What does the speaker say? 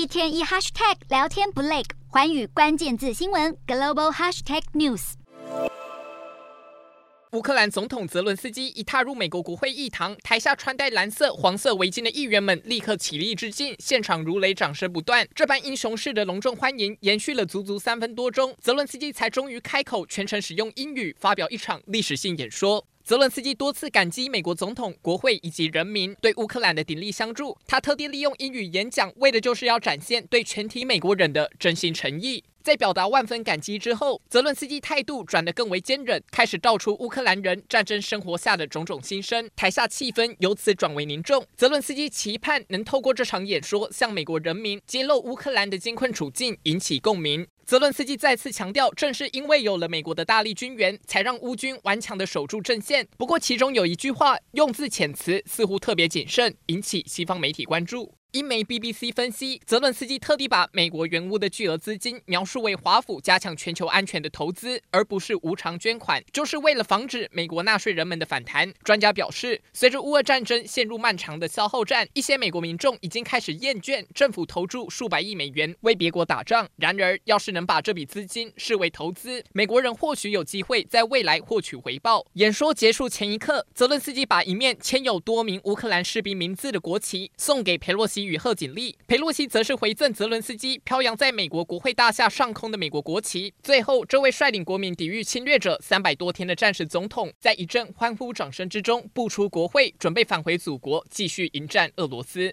一天一 hashtag 聊天不累，环宇关键字新闻 global hashtag news。乌克兰总统泽伦斯基一踏入美国国会议堂，台下穿戴蓝色、黄色围巾的议员们立刻起立致敬，现场如雷，掌声不断。这般英雄式的隆重欢迎延续了足足三分多钟，泽伦斯基才终于开口，全程使用英语发表一场历史性演说。泽伦斯基多次感激美国总统、国会以及人民对乌克兰的鼎力相助。他特地利用英语演讲，为的就是要展现对全体美国人的真心诚意。在表达万分感激之后，泽伦斯基态度转得更为坚韧，开始道出乌克兰人战争生活下的种种心声。台下气氛由此转为凝重。泽伦斯基期盼能透过这场演说，向美国人民揭露乌克兰的艰困处境，引起共鸣。泽伦斯基再次强调，正是因为有了美国的大力军援，才让乌军顽强地守住阵线。不过，其中有一句话用字遣词似乎特别谨慎，引起西方媒体关注。英媒 BBC 分析，泽伦斯基特地把美国援乌的巨额资金描述为华府加强全球安全的投资，而不是无偿捐款，就是为了防止美国纳税人们的反弹。专家表示，随着乌俄战争陷入漫长的消耗战，一些美国民众已经开始厌倦政府投注数百亿美元为别国打仗。然而，要是能把这笔资金视为投资，美国人或许有机会在未来获取回报。演说结束前一刻，泽伦斯基把一面签有多名乌克兰士兵名字的国旗送给裴洛西。与贺锦丽，裴洛西则是回赠泽伦斯基飘扬在美国国会大厦上空的美国国旗。最后，这位率领国民抵御侵略者三百多天的战时总统，在一阵欢呼掌声之中步出国会，准备返回祖国，继续迎战俄罗斯。